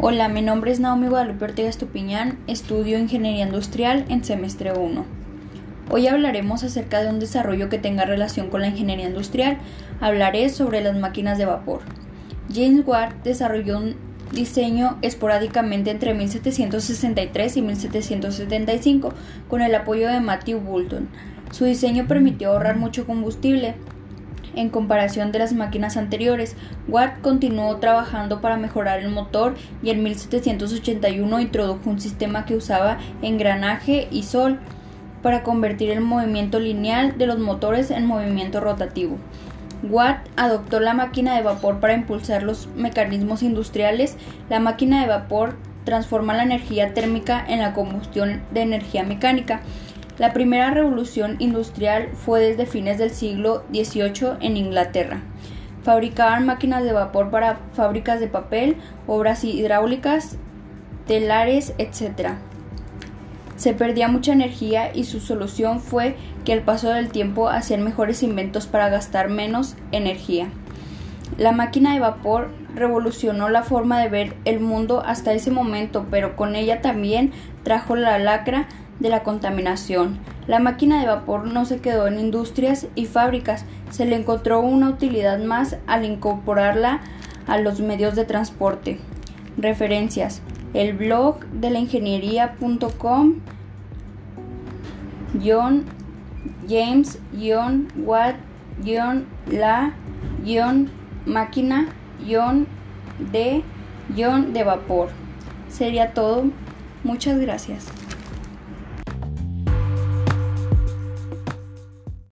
Hola, mi nombre es Naomi Guadalupe Ortega Estupiñán, estudio Ingeniería Industrial en semestre 1. Hoy hablaremos acerca de un desarrollo que tenga relación con la ingeniería industrial. Hablaré sobre las máquinas de vapor. James Watt desarrolló un diseño esporádicamente entre 1763 y 1775 con el apoyo de Matthew Boulton. Su diseño permitió ahorrar mucho combustible, en comparación de las máquinas anteriores. Watt continuó trabajando para mejorar el motor y en 1781 introdujo un sistema que usaba engranaje y sol para convertir el movimiento lineal de los motores en movimiento rotativo. Watt adoptó la máquina de vapor para impulsar los mecanismos industriales. La máquina de vapor transforma la energía térmica en la combustión de energía mecánica. La primera revolución industrial fue desde fines del siglo XVIII en Inglaterra. Fabricaban máquinas de vapor para fábricas de papel, obras hidráulicas, telares, etc. Se perdía mucha energía y su solución fue que al paso del tiempo hacían mejores inventos para gastar menos energía. La máquina de vapor revolucionó la forma de ver el mundo hasta ese momento, pero con ella también trajo la lacra de la contaminación. La máquina de vapor no se quedó en industrias y fábricas, se le encontró una utilidad más al incorporarla a los medios de transporte. Referencias. El blog de la ingeniería.com James Watt la máquina de de vapor. Sería todo. Muchas gracias.